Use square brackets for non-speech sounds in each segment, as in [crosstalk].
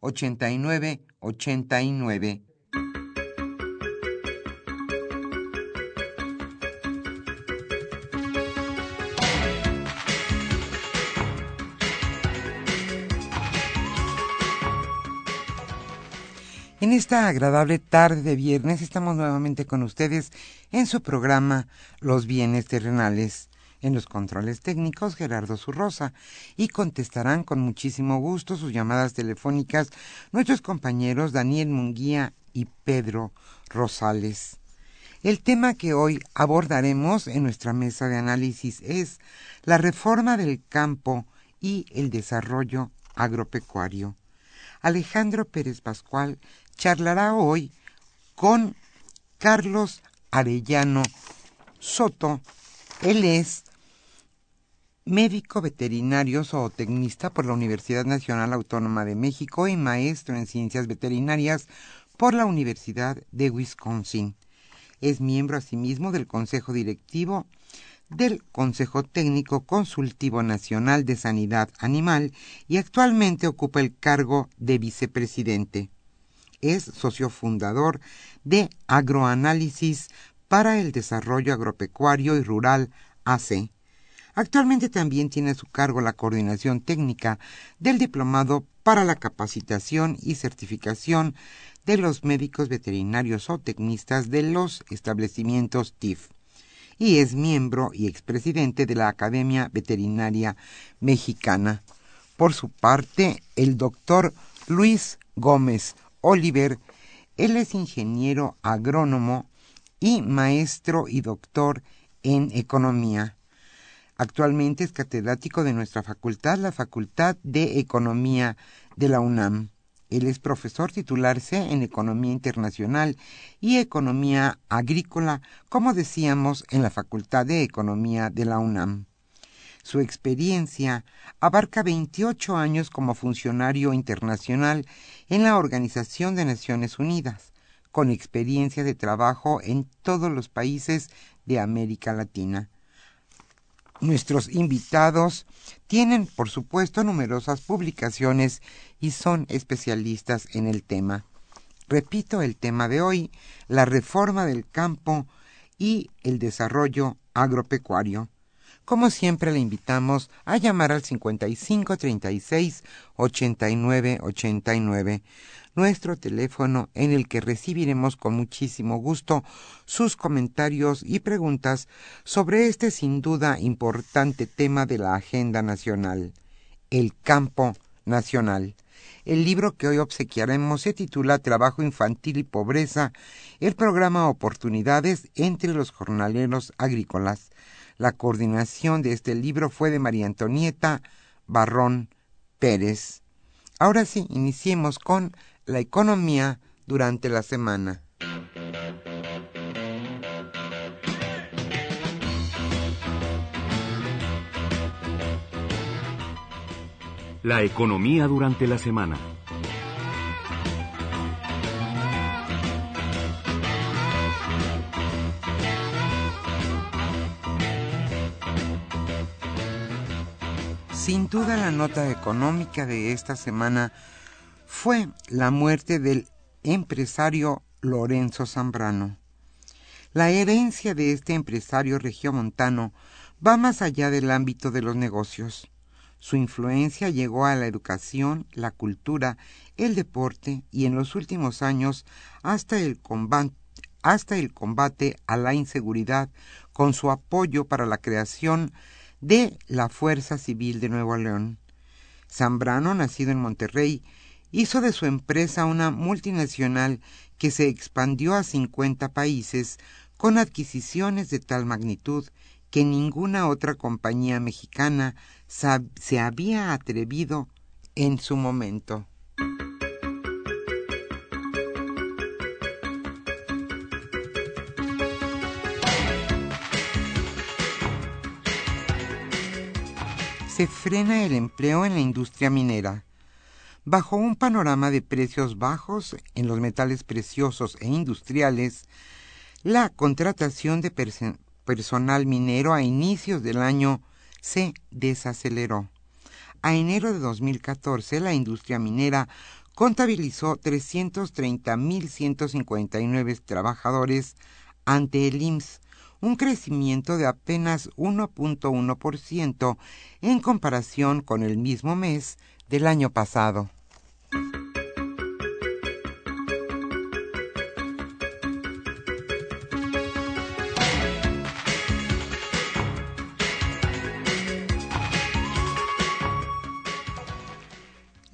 89 89. En esta agradable tarde de viernes estamos nuevamente con ustedes en su programa Los bienes terrenales en los controles técnicos Gerardo Zurrosa y contestarán con muchísimo gusto sus llamadas telefónicas nuestros compañeros Daniel Munguía y Pedro Rosales. El tema que hoy abordaremos en nuestra mesa de análisis es la reforma del campo y el desarrollo agropecuario. Alejandro Pérez Pascual charlará hoy con Carlos Arellano Soto. Él es médico veterinario zootecnista por la Universidad Nacional Autónoma de México y maestro en ciencias veterinarias por la Universidad de Wisconsin. Es miembro asimismo del Consejo Directivo del Consejo Técnico Consultivo Nacional de Sanidad Animal y actualmente ocupa el cargo de vicepresidente. Es socio fundador de Agroanálisis para el Desarrollo Agropecuario y Rural AC Actualmente también tiene a su cargo la coordinación técnica del Diplomado para la Capacitación y Certificación de los Médicos Veterinarios o Tecnistas de los establecimientos TIF y es miembro y expresidente de la Academia Veterinaria Mexicana. Por su parte, el doctor Luis Gómez Oliver, él es ingeniero agrónomo y maestro y doctor en economía. Actualmente es catedrático de nuestra facultad, la Facultad de Economía de la UNAM. Él es profesor titularse en Economía Internacional y Economía Agrícola, como decíamos, en la Facultad de Economía de la UNAM. Su experiencia abarca 28 años como funcionario internacional en la Organización de Naciones Unidas, con experiencia de trabajo en todos los países de América Latina. Nuestros invitados tienen, por supuesto, numerosas publicaciones y son especialistas en el tema. Repito el tema de hoy, la reforma del campo y el desarrollo agropecuario. Como siempre le invitamos a llamar al 55 36 89 89 nuestro teléfono en el que recibiremos con muchísimo gusto sus comentarios y preguntas sobre este sin duda importante tema de la agenda nacional, el campo nacional. El libro que hoy obsequiaremos se titula Trabajo infantil y pobreza, el programa Oportunidades entre los jornaleros agrícolas. La coordinación de este libro fue de María Antonieta Barrón Pérez. Ahora sí, iniciemos con la economía durante la semana. La economía durante la semana. Sin duda la nota económica de esta semana fue la muerte del empresario Lorenzo Zambrano. La herencia de este empresario regiomontano va más allá del ámbito de los negocios. Su influencia llegó a la educación, la cultura, el deporte y en los últimos años hasta el combate, hasta el combate a la inseguridad con su apoyo para la creación de la Fuerza Civil de Nuevo León. Zambrano, nacido en Monterrey, hizo de su empresa una multinacional que se expandió a 50 países con adquisiciones de tal magnitud que ninguna otra compañía mexicana se había atrevido en su momento. Se frena el empleo en la industria minera. Bajo un panorama de precios bajos en los metales preciosos e industriales, la contratación de personal minero a inicios del año se desaceleró. A enero de 2014, la industria minera contabilizó 330.159 trabajadores ante el IMSS, un crecimiento de apenas 1.1% en comparación con el mismo mes del año pasado.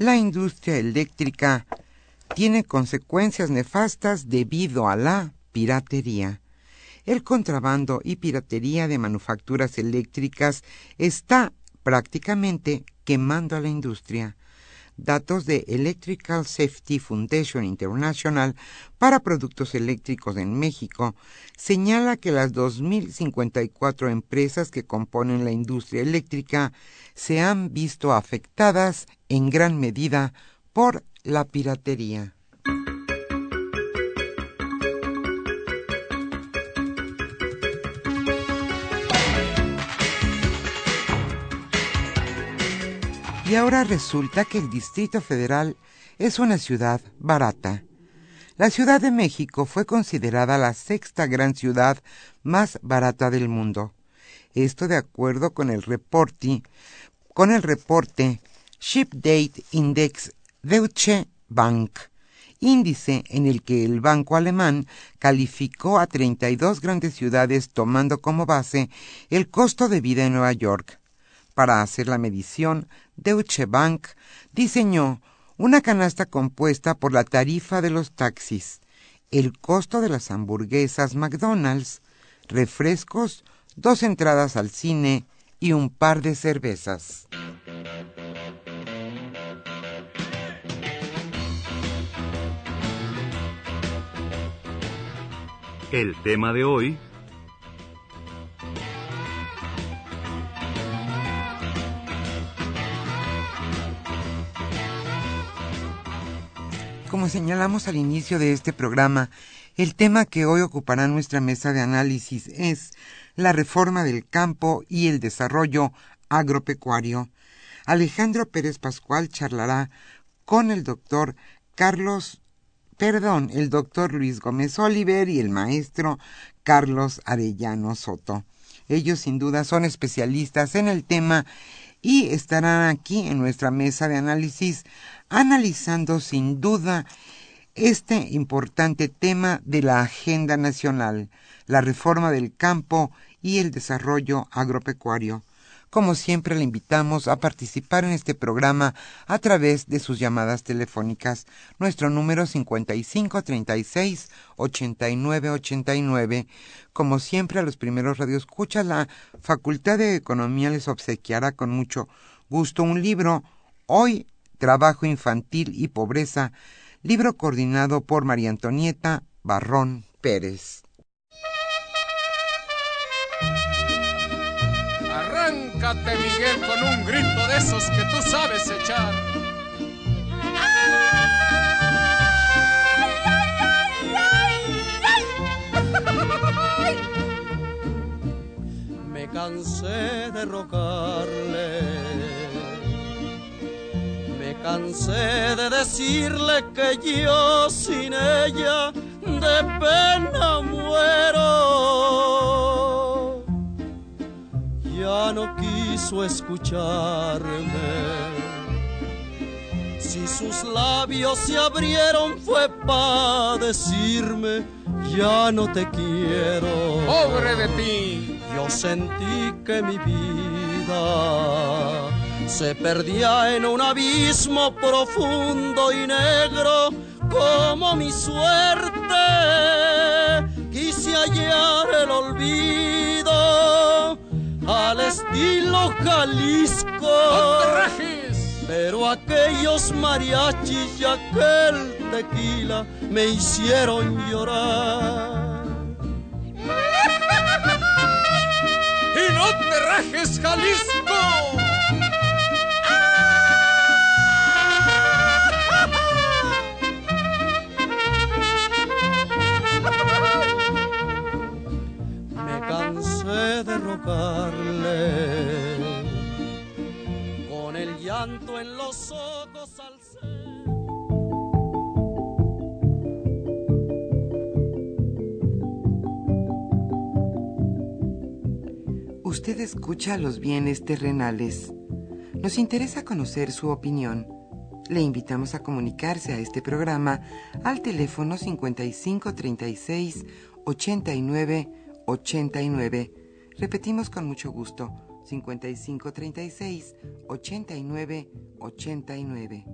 La industria eléctrica tiene consecuencias nefastas debido a la piratería. El contrabando y piratería de manufacturas eléctricas está prácticamente quemando a la industria. Datos de Electrical Safety Foundation International para productos eléctricos en México señala que las 2.054 empresas que componen la industria eléctrica se han visto afectadas en gran medida por la piratería. Y ahora resulta que el Distrito Federal es una ciudad barata. La Ciudad de México fue considerada la sexta gran ciudad más barata del mundo. Esto de acuerdo con el reporte, con el reporte Ship Date Index Deutsche Bank, índice en el que el banco alemán calificó a 32 grandes ciudades tomando como base el costo de vida en Nueva York. Para hacer la medición, Deutsche Bank diseñó una canasta compuesta por la tarifa de los taxis, el costo de las hamburguesas McDonald's, refrescos, dos entradas al cine y un par de cervezas. El tema de hoy Como señalamos al inicio de este programa, el tema que hoy ocupará nuestra mesa de análisis es la reforma del campo y el desarrollo agropecuario. Alejandro Pérez Pascual charlará con el doctor Carlos, perdón, el doctor Luis Gómez Oliver y el maestro Carlos Arellano Soto. Ellos sin duda son especialistas en el tema y estarán aquí en nuestra mesa de análisis analizando sin duda este importante tema de la agenda nacional, la reforma del campo y el desarrollo agropecuario. Como siempre, le invitamos a participar en este programa a través de sus llamadas telefónicas. Nuestro número 5536-8989. Como siempre, a los primeros radioescuchas, la Facultad de Economía les obsequiará con mucho gusto un libro. Hoy Trabajo Infantil y Pobreza, libro coordinado por María Antonieta Barrón Pérez. Arráncate, Miguel, con un grito de esos que tú sabes echar. Me cansé de rogarle cansé de decirle que yo sin ella de pena muero. Ya no quiso escucharme. Si sus labios se abrieron fue para decirme, ya no te quiero. Pobre de ti. Yo sentí que mi vida se perdía en un abismo profundo y negro como mi suerte. Quise hallar el olvido al estilo Jalisco. Pero aquellos mariachis y aquel tequila me hicieron llorar. ¡Y no te rajes, Jalisco! Rogarle con el llanto en los ojos al Usted escucha los bienes terrenales. Nos interesa conocer su opinión. Le invitamos a comunicarse a este programa al teléfono 5536 89 89. Repetimos con mucho gusto 5536 89 89.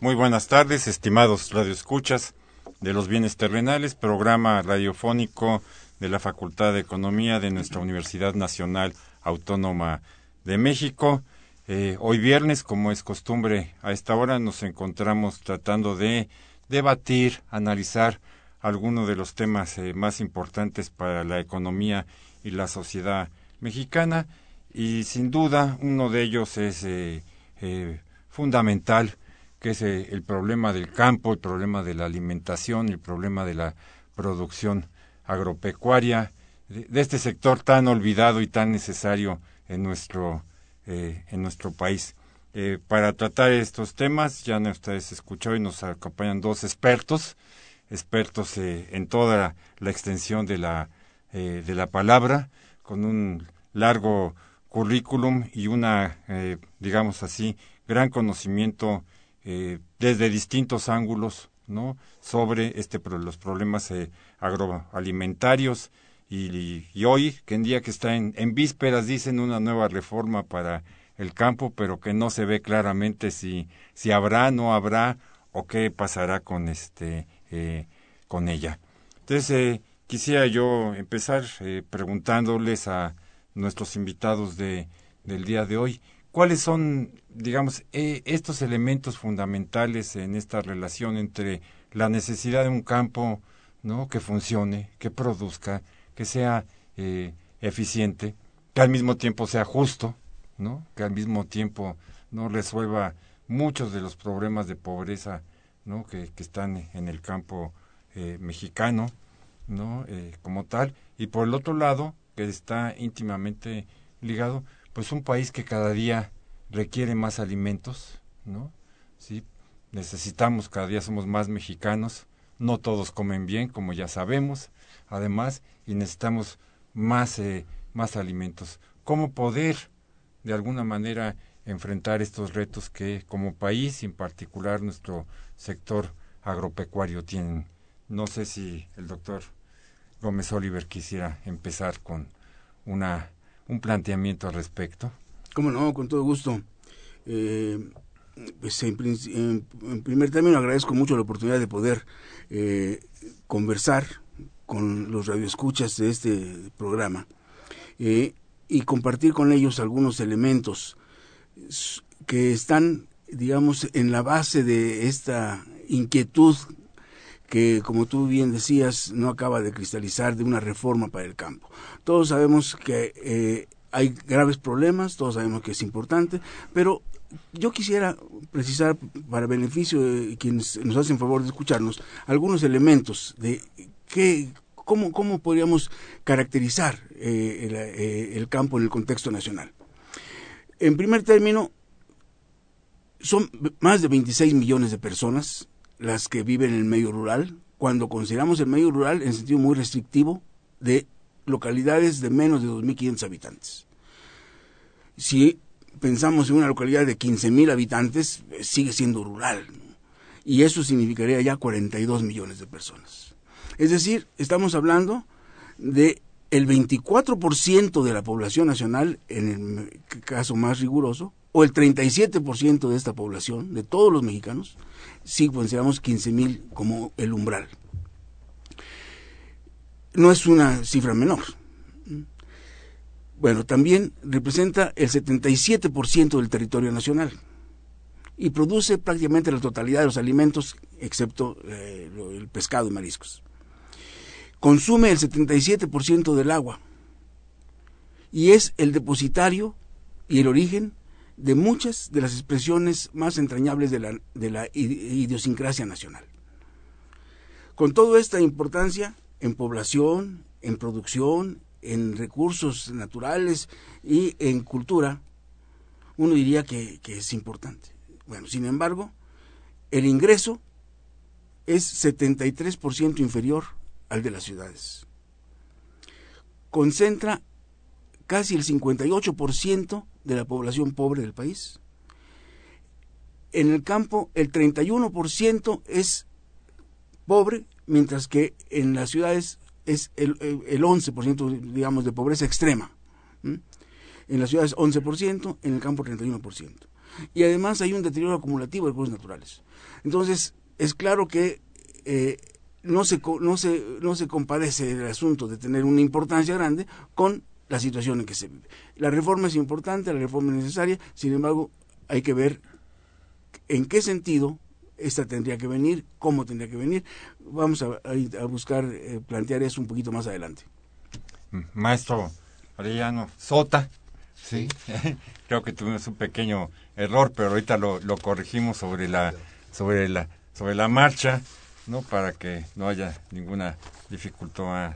Muy buenas tardes, estimados radioescuchas de los bienes terrenales, programa radiofónico de la Facultad de Economía de nuestra Universidad Nacional Autónoma de México. Eh, hoy viernes, como es costumbre, a esta hora nos encontramos tratando de debatir, analizar algunos de los temas eh, más importantes para la economía y la sociedad mexicana y sin duda uno de ellos es eh, fundamental que es eh, el problema del campo, el problema de la alimentación, el problema de la producción agropecuaria, de, este sector tan olvidado y tan necesario en nuestro, eh, en nuestro país. Eh, para tratar estos temas, ya ustedes escuchó y nos acompañan dos expertos, expertos en toda la extensión de la, de la palabra, con un largo currículum y una, digamos así, gran conocimiento eh, desde distintos ángulos no sobre este los problemas eh, agroalimentarios. Y, y, hoy que en día que está en, en vísperas dicen una nueva reforma para el campo pero que no se ve claramente si si habrá no habrá o qué pasará con este eh, con ella entonces quisiera yo empezar preguntándoles a nuestros invitados de del día de hoy ¿Cuáles son, digamos, eh, estos elementos fundamentales en esta relación entre la necesidad de un campo ¿no? que funcione, que produzca, que sea eh, eficiente, que al mismo tiempo sea justo, ¿no? que al mismo tiempo no resuelva muchos de los problemas de pobreza ¿no? que, están en el campo eh, mexicano ¿no? como tal, y por el otro lado, que está íntimamente ligado pues un país que cada día requiere más alimentos, ¿no? Sí, necesitamos, cada día somos más mexicanos, no todos comen bien, como ya sabemos, además, y necesitamos más, eh, más alimentos. ¿Cómo poder, de alguna manera, enfrentar estos retos que como país, en particular nuestro sector agropecuario, tienen? No sé si el doctor Gómez Oliver quisiera empezar con una un planteamiento al respecto? Cómo no, con todo gusto. Eh, pues en, primer término agradezco mucho la oportunidad de poder eh, conversar con los radioescuchas de este programa eh, y compartir con ellos algunos elementos que están, digamos, en la base de esta inquietud que, como tú bien decías, no acaba de cristalizar de una reforma para el campo. Todos sabemos que eh, hay graves problemas, todos sabemos que es importante, pero yo quisiera precisar, para beneficio de quienes nos hacen favor de escucharnos, algunos elementos de qué, cómo, cómo podríamos caracterizar eh, el, eh, el campo en el contexto nacional. En primer término, son más de 26 millones de personas las que viven en el medio rural, cuando consideramos el medio rural en sentido muy restrictivo de localidades de menos de 2.500 habitantes. Si pensamos en una localidad de 15.000 habitantes, sigue siendo rural. Y eso significaría ya 42 millones de personas. Es decir, estamos hablando de el 24% de la población nacional, en el caso más riguroso, o el 37% de esta población, de todos los mexicanos, si consideramos 15.000 como el umbral. No es una cifra menor. Bueno, también representa el 77% del territorio nacional y produce prácticamente la totalidad de los alimentos, excepto eh, el pescado y mariscos. Consume el 77% del agua y es el depositario y el origen de muchas de las expresiones más entrañables de la, de la idiosincrasia nacional. Con toda esta importancia en población, en producción, en recursos naturales y en cultura, uno diría que, es importante. Bueno, sin embargo, el ingreso es 73% inferior al de las ciudades. Concentra casi el 58% de la población pobre del país. En el campo el 31% es pobre, mientras que en las ciudades es el, el 11%, digamos, de pobreza extrema. En las ciudades 11%, en el campo 31%. Y además hay un deterioro acumulativo de recursos naturales. Entonces, es claro que eh, no, se, no, se, no se compadece el asunto de tener una importancia grande con la situación en que se vive. La reforma es importante, la reforma es necesaria, sin embargo, hay que ver en qué sentido esta tendría que venir, cómo tendría que venir. Vamos a, buscar eh, plantear eso un poquito más adelante. Mm, maestro Arellano Sota, sí, [laughs] creo que tuvimos un pequeño error, pero ahorita lo, lo corregimos sobre la, sobre la, sobre la marcha, no, para que no haya ninguna dificultad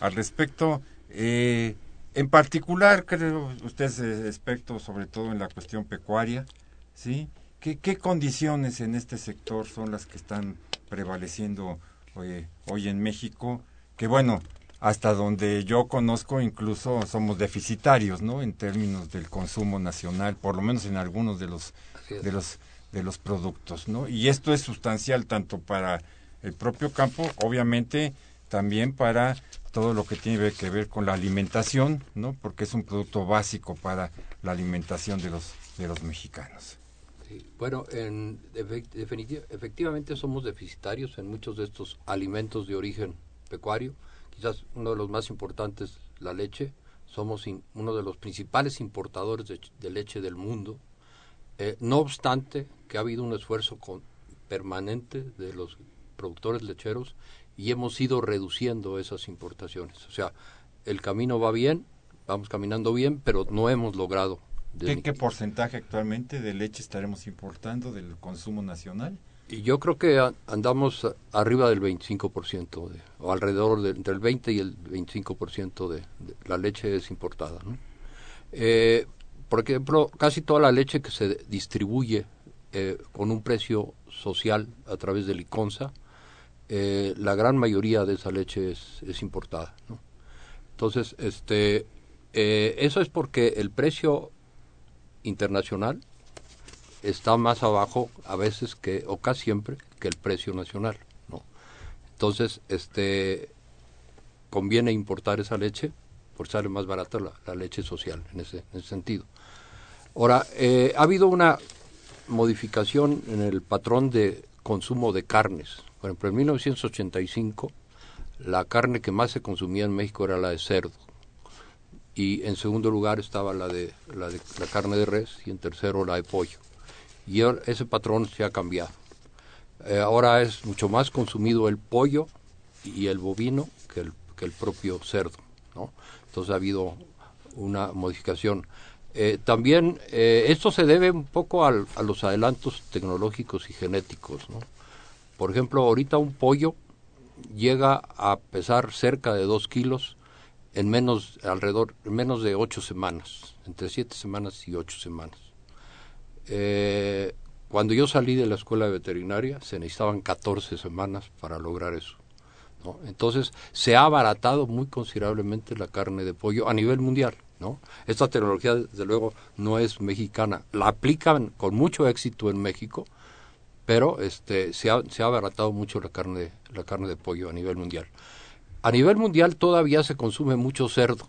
al respecto. Eh, en particular, creo usted es experto sobre todo en la cuestión pecuaria, ¿sí? ¿Qué, condiciones en este sector son las que están prevaleciendo hoy, hoy en México? Que bueno, hasta donde yo conozco incluso somos deficitarios, ¿no? En términos del consumo nacional, por lo menos en algunos de los de los de los productos, ¿no? Y esto es sustancial tanto para el propio campo, obviamente también para todo lo que tiene que ver con la alimentación, ¿no? Porque es un producto básico para la alimentación de los de los mexicanos. Bueno, en, efectivamente somos deficitarios en muchos de estos alimentos de origen pecuario. Quizás uno de los más importantes, la leche. Somos uno de los principales importadores de, leche del mundo. Eh, no obstante, que ha habido un esfuerzo permanente de los productores lecheros y hemos ido reduciendo esas importaciones. O sea, el camino va bien, vamos caminando bien, pero no hemos logrado ¿Qué, porcentaje actualmente de leche estaremos importando del consumo nacional? Y yo creo que andamos arriba del 25%, de, o alrededor de, entre el 20 y el 25% de, de la leche es importada. ¿no? Eh, por ejemplo, casi toda la leche que se distribuye eh, con un precio social a través de Liconza, eh, la gran mayoría de esa leche es, importada. Entonces, este, eso es porque el precio internacional está más abajo a veces que o casi siempre que el precio nacional entonces este conviene importar esa leche porque sale más barata la, leche social en ese, sentido ahora eh, ha habido una modificación en el patrón de consumo de carnes por ejemplo en 1985 la carne que más se consumía en México era la de cerdo y en segundo lugar estaba la de la, carne de res y en tercero la de pollo. Y ese patrón se ha cambiado. Eh, ahora es mucho más consumido el pollo y el bovino que el, que el propio cerdo. ¿no? Entonces ha habido una modificación. Eh, también eh, esto se debe un poco a los adelantos tecnológicos y genéticos. ¿no? Por ejemplo, ahorita un pollo llega a pesar cerca de dos kilos en menos, alrededor, en menos de ocho semanas, entre siete semanas y ocho semanas. Eh, cuando yo salí de la escuela de veterinaria se necesitaban 14 semanas para lograr eso. Entonces se ha abaratado muy considerablemente la carne de pollo a nivel mundial. ¿No? Esta tecnología, desde luego, no es mexicana. La aplican con mucho éxito en México, pero este, se, ha, se ha abaratado mucho la carne, la carne de pollo a nivel mundial. A nivel mundial todavía se consume mucho cerdo,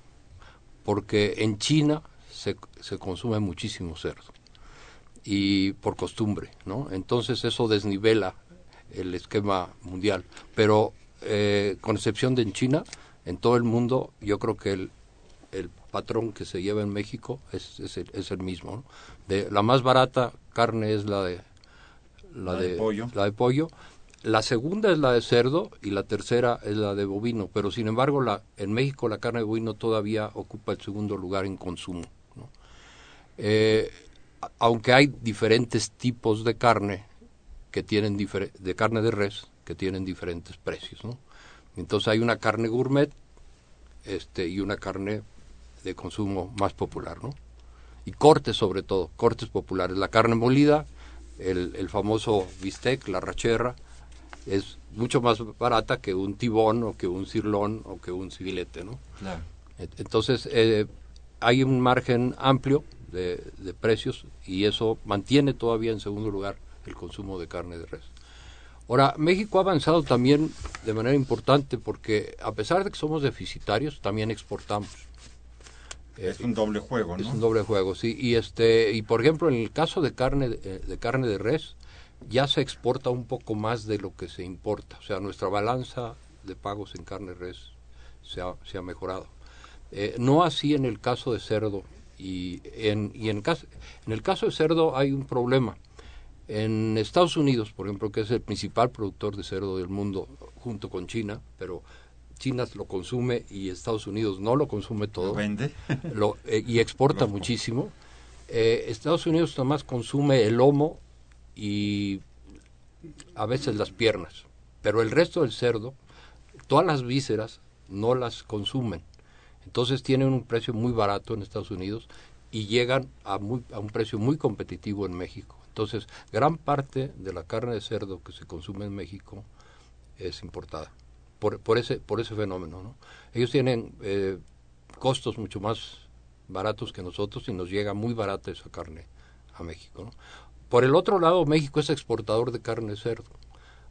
porque en China se, se consume muchísimo cerdo y por costumbre, ¿no? Entonces eso desnivela el esquema mundial. Pero eh, con excepción de en China, en todo el mundo, yo creo que el, patrón que se lleva en México es, es, el, es el mismo. ¿no? De, la más barata carne es la de la, La de, de pollo. La de pollo. La segunda es la de cerdo y la tercera es la de bovino, pero sin embargo la, en México la carne de bovino todavía ocupa el segundo lugar en consumo. ¿no? Eh, aunque hay diferentes tipos de carne que tienen de carne de res que tienen diferentes precios, ¿no? Entonces hay una carne gourmet este y una carne de consumo más popular, ¿no? Y cortes sobre todo, cortes populares. La carne molida, el, el famoso bistec, la rachera, es mucho más barata que un tibón o que un cirlón o que un civilete, ¿no? Et- Entonces, eh, hay un margen amplio de, de precios y eso mantiene todavía en segundo lugar el consumo de carne de res. Ahora, México ha avanzado también de manera importante porque a pesar de que somos deficitarios, también exportamos. Es un doble juego, Es ¿no? un doble juego, sí. Y este y por ejemplo, en el caso de carne de, eh, de carne de res, ya se exporta un poco más de lo que se importa. O sea, nuestra balanza de pagos en carne de res se ha, se ha mejorado. Eh, no así en el caso de cerdo. Y en, y en, caso, en el caso de cerdo hay un problema. En Estados Unidos, por ejemplo, que es el principal productor de cerdo del mundo, junto con China, pero China lo consume y Estados Unidos no lo consume todo ¿Lo vende? [laughs] lo, eh, y exporta muchísimo. Eh, Estados Unidos nada más consume el lomo y a veces las piernas, pero el resto del cerdo, todas las vísceras no las consumen. Entonces tienen un precio muy barato en Estados Unidos y llegan a, muy, a un precio muy competitivo en México. Entonces, gran parte de la carne de cerdo que se consume en México es importada por, por ese por ese fenómeno. ¿no? Ellos tienen eh, costos mucho más baratos que nosotros y nos llega muy barata esa carne a México. Por el otro lado, México es exportador de carne de cerdo.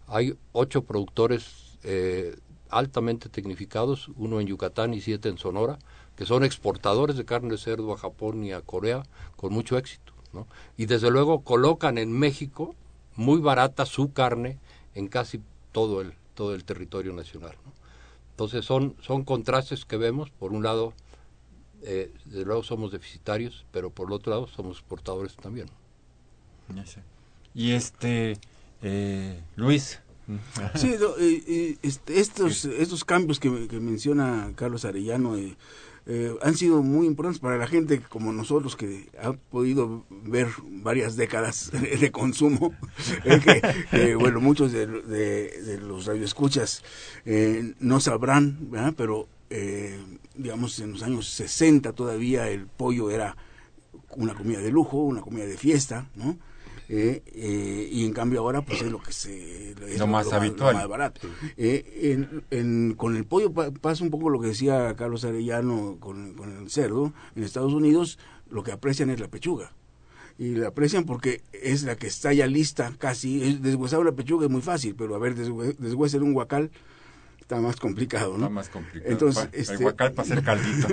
Hay ocho productores eh, altamente tecnificados, uno en Yucatán y siete en Sonora, que son exportadores de carne de cerdo a Japón y a Corea con mucho éxito. Y desde luego colocan en México muy barata su carne en casi todo el, todo el territorio nacional. ¿no? Entonces son, son contrastes que vemos. Por un lado, eh, desde luego somos deficitarios, pero por el otro lado somos exportadores también. Ya sé. Y este, eh, Luis. Sí, no, eh, eh, este, estos, estos cambios que, que menciona Carlos Arellano eh, han sido muy importantes para la gente como nosotros que ha podido ver varias décadas [laughs] de consumo. [laughs] eh, bueno, muchos de, de, de los radioescuchas eh, no sabrán, ¿verdad? pero eh, digamos en los años 60 todavía el pollo era una comida de lujo, una comida de fiesta, ¿no? Eh, eh, y en cambio ahora pues es lo que se es Lo más habitual. lo más barato. Eh, en- en- con el pollo pa- pasa un poco lo que decía Carlos Arellano con, con el cerdo. En Estados Unidos lo que aprecian es la pechuga. Y la aprecian porque es la que está ya lista casi. Es- deshuesar una pechuga es muy fácil pero a ver deshue- deshuesar un guacal está más complicado ¿no? Está más complicado. Entonces, este- hacer caldito.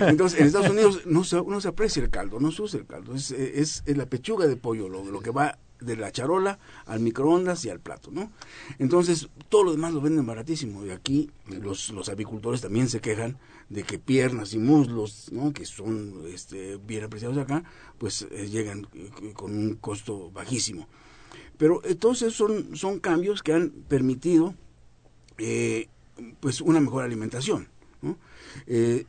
[laughs] Entonces, en Estados Unidos no se, no se aprecia el caldo, no se usa el caldo, es, es, es la pechuga de pollo, lo, lo que va de la charola al microondas y al plato, ¿no? Entonces, todo lo demás lo venden baratísimo y aquí los, los apicultores también se quejan de que piernas y muslos, ¿no? Que son este, bien apreciados acá, pues eh, llegan eh, con un costo bajísimo. Pero entonces son, son cambios que han permitido eh, pues una mejor alimentación. ¿no? Eh,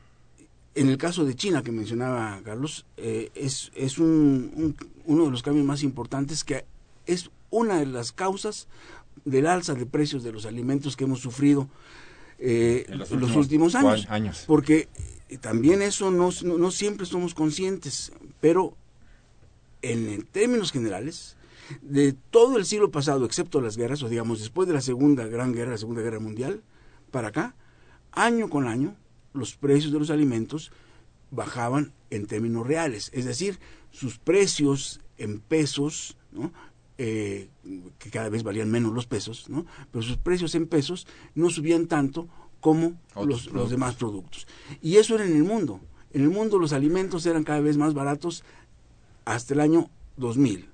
en el caso de China que mencionaba Carlos, eh, es, es un, un- uno de los cambios más importantes que es una de las causas del alza de precios de los alimentos que hemos sufrido eh, En los los, últimos años. años. Porque también eso no, no, no siempre somos conscientes, pero en, en términos generales, de todo el siglo pasado, excepto las guerras, o digamos después de la Segunda Gran Guerra, la Segunda Guerra Mundial, para acá, año con año, los precios de los alimentos bajaban en términos reales, es decir, sus precios en pesos, ¿no? Eh, que cada vez valían menos los pesos, ¿no? pero sus precios en pesos no subían tanto como los, los demás productos. Y eso era en el mundo. En el mundo los alimentos eran cada vez más baratos hasta el año 2000.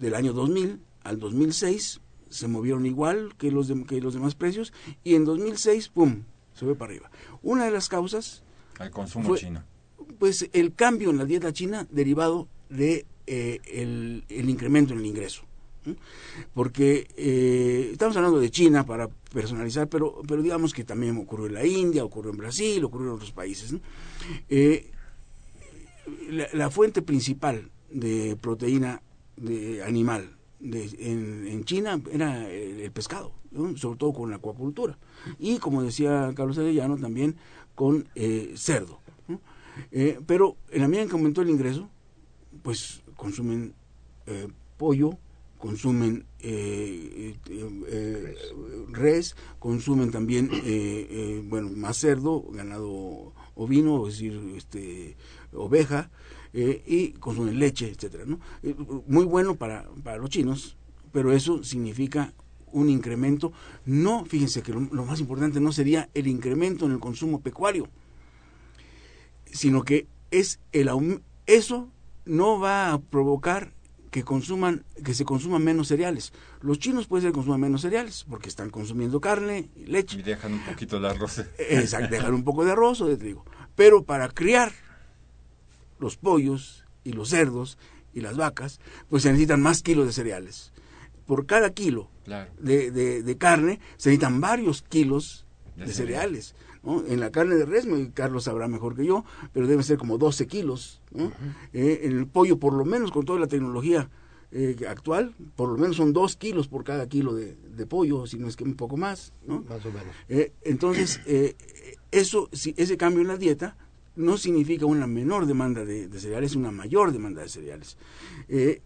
Del año 2000 al 2006 se movieron igual que los, dem- que los demás precios y en 2006, ¡pum!, se fue para arriba. Una de las causas Al consumo Fue- chino. pues el cambio en la dieta china derivado de eh, el, el incremento en el ingreso porque eh, estamos hablando de China para personalizar pero pero digamos que también ocurrió en la India ocurrió en Brasil ocurrió en otros países. Eh, la, la fuente principal de proteína de animal de- en, China era el, pescado, sobre todo con la acuacultura. Y como decía Carlos Arellano, también con eh, cerdo. Eh, pero en la medida en que aumentó el ingreso, pues consumen eh, pollo, consumen eh, res, consumen también bueno más cerdo, ganado ovino, es decir, este oveja, eh, y consumen leche, etcétera, ¿no? Eh, Muy bueno para, para los chinos, pero eso significa un incremento, no, fíjense que lo, lo más importante no sería el incremento en el consumo pecuario, sino que es el eso no va a provocar que consuman que se consuman menos cereales. Los chinos puede ser que consuman menos cereales porque están consumiendo carne y leche. Y dejan un poquito el arroz. Exacto, dejar un poco de arroz o de trigo. Pero para criar los pollos y los cerdos y las vacas, pues se necesitan más kilos de cereales. Por cada kilo Claro. de, de- de carne se necesitan varios kilos De de, cereal. cereales. ¿no? En la carne de res, me- Carlos sabrá mejor que yo, pero debe ser como 12 kilos. ¿no? Eh, en el pollo, por lo menos con toda la tecnología eh, actual, por lo menos son 2 kilos por cada kilo de, de pollo, si no es que un poco más. ¿no? Más o menos. Eh, entonces, eh, eso, si ese cambio en la dieta no significa una menor demanda de, de cereales, una mayor demanda de cereales. Eh,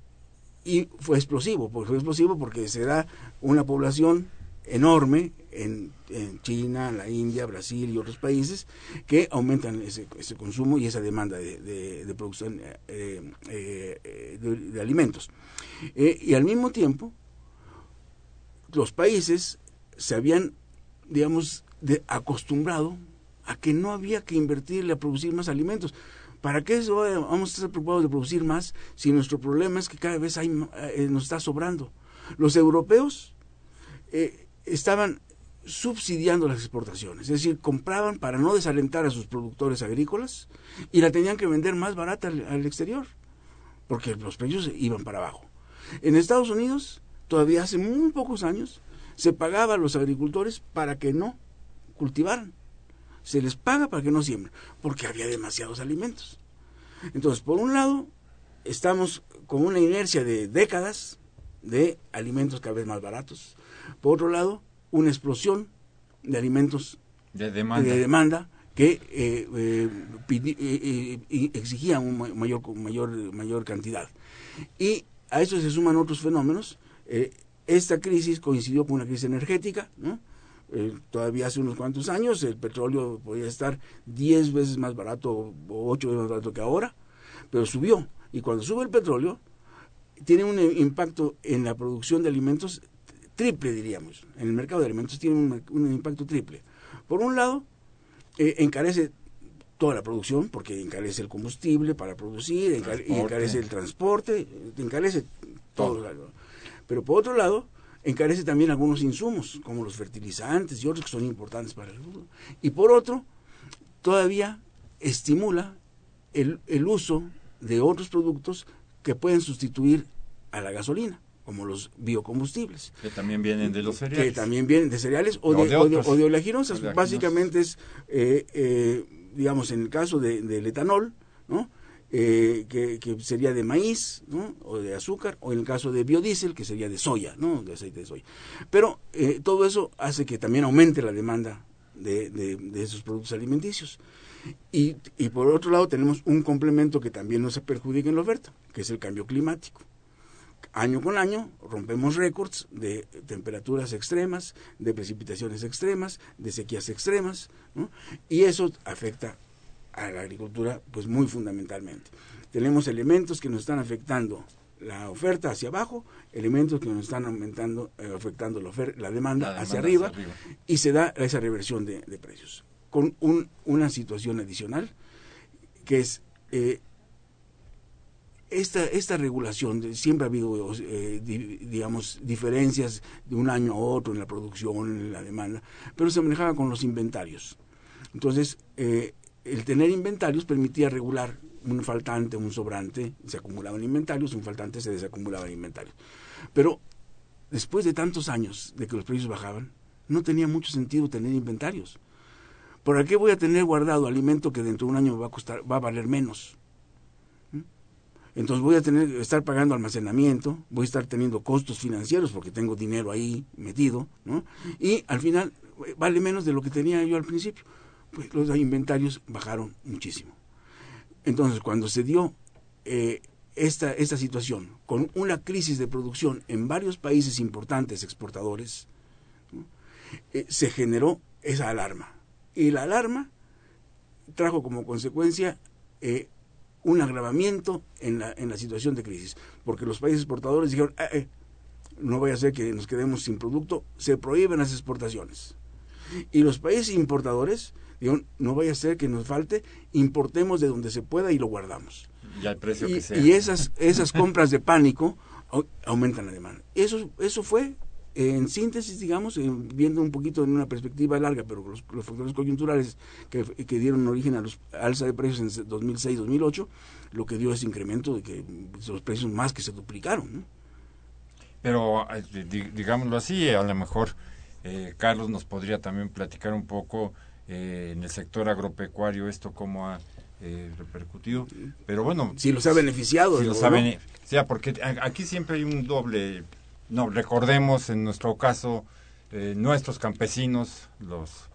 y fue explosivo, porque fue explosivo porque se da una población enorme en, China, la India, Brasil y otros países que aumentan ese, ese consumo y esa demanda de, producción eh, eh, de, alimentos. Y al mismo tiempo, los países se habían, digamos, acostumbrado a que no había que invertirle a producir más alimentos. ¿Para qué vamos a estar preocupados de producir más si nuestro problema es que cada vez hay, eh, nos está sobrando? Los europeos eh, estaban subsidiando las exportaciones, es decir, compraban para no desalentar a sus productores agrícolas y la tenían que vender más barata al, al exterior, porque los precios iban para abajo. En Estados Unidos, todavía hace muy pocos años, se pagaba a los agricultores para que no cultivaran. Se les paga para que no siembren, porque había demasiados alimentos. Entonces, por un lado, estamos con una inercia de décadas de alimentos cada vez más baratos. Por otro lado, una explosión de alimentos De demanda. de demanda que eh, eh, pidi- eh, eh, una mayor, mayor, mayor cantidad. Y a eso se suman otros fenómenos. Eh, esta crisis coincidió con una crisis energética, ¿no? Eh, todavía hace unos cuantos años el petróleo podía estar 10 veces más barato o 8 veces más barato que ahora, pero subió. Y cuando sube el petróleo, tiene un eh, impacto en la producción de alimentos triple, diríamos. En el mercado de alimentos tiene un, un impacto triple. Por un lado, eh, encarece toda la producción, porque encarece el combustible para producir, encar- y Transporte. encarece el transporte, encarece todo. Pero por otro lado, encarece también algunos insumos, como los fertilizantes y otros que son importantes para el agricultura. Y por otro, todavía estimula el, el uso de otros productos que pueden sustituir a la gasolina, como los biocombustibles Que también vienen de los que cereales. también vienen de cereales o de, de o de, otros. o de oleaginosas. Básicamente es, eh, eh, digamos, en el caso de, del etanol, ¿no? Eh, que, sería de maíz ¿no? o de azúcar, o en el caso de biodiesel, que sería de soya, ¿no? de aceite de soya. Pero eh, todo eso hace que también aumente la demanda de, esos productos alimenticios. Y, por otro lado tenemos un complemento que también nos perjudica en la oferta, que es el cambio climático. Año con año rompemos récords de temperaturas extremas, de precipitaciones extremas, de sequías extremas, y eso afecta a la agricultura pues muy fundamentalmente. Tenemos elementos que nos están afectando la oferta hacia abajo, elementos que nos están aumentando, eh, afectando la, la, demanda, hacia, arriba, y se da esa reversión de, precios. Con un, una situación adicional, que es eh, esta, esta regulación, siempre ha habido, eh, digamos, diferencias de un año a otro en la producción, en la demanda, pero se manejaba con los inventarios. Entonces, el tener inventarios permitía regular un faltante, un sobrante, se acumulaban inventarios, un faltante se desacumulaba inventarios. Pero después de tantos años de que los precios bajaban, no tenía mucho sentido tener inventarios. ¿Por qué voy a tener guardado alimento que dentro de un año va a costar, va a valer menos? ¿Mm? Entonces voy a tener estar pagando almacenamiento, voy a estar teniendo costos financieros porque tengo dinero ahí metido, ¿no? Y al final eh, vale menos de lo que tenía yo al principio. Pues los inventarios bajaron muchísimo. Entonces, cuando se dio eh, esta, esta situación con una crisis de producción en varios países importantes exportadores, eh, se generó esa alarma. Y la alarma trajo como consecuencia eh, un agravamiento en la, en la situación de crisis, porque los países exportadores dijeron, no vaya a ser que nos quedemos sin producto, se prohíben las exportaciones. Y los países importadores no vaya a ser que nos falte, importemos de donde se pueda y lo guardamos. Y precio que sea. Y esas, esas compras de pánico aumentan la demanda. Eso, eso fue, en síntesis, digamos, viendo un poquito en una perspectiva larga, pero los, factores coyunturales que, que, dieron origen a los alza de precios en 2006-2008, lo que dio ese incremento de que los precios más que se duplicaron. Pero, eh, digámoslo así, a lo mejor eh, Carlos nos podría también platicar un poco eh, en el sector agropecuario esto cómo ha eh, repercutido. Pero bueno. Si los ha beneficiado. Si los ha beneficiado, porque aquí siempre hay un doble. No, recordemos en nuestro caso, eh, nuestros campesinos, los.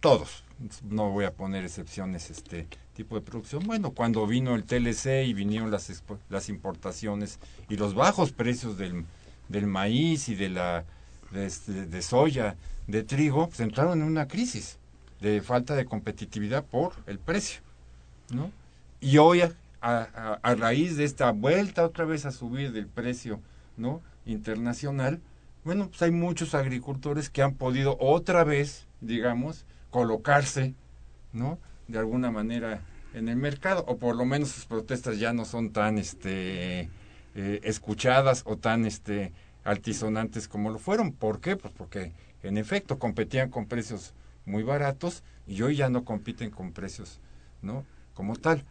todos, no voy a poner excepciones, este tipo de producción. Bueno, cuando vino el TLC y vinieron las, las importaciones y los bajos precios del, del maíz y de la de, este, de soya, de trigo, pues entraron en una crisis de falta de competitividad por el precio, ¿no? Y hoy, a, a, raíz de esta vuelta otra vez a subir del precio, ¿no? Internacional, bueno, pues hay muchos agricultores que han podido otra vez, digamos, colocarse, ¿no? De alguna manera en el mercado, o por lo menos sus protestas ya no son tan, este, eh, escuchadas o tan, este, altisonantes como lo fueron. ¿Por qué? Pues porque en efecto competían con precios muy baratos y hoy ya no compiten con precios, ¿no? Como tal.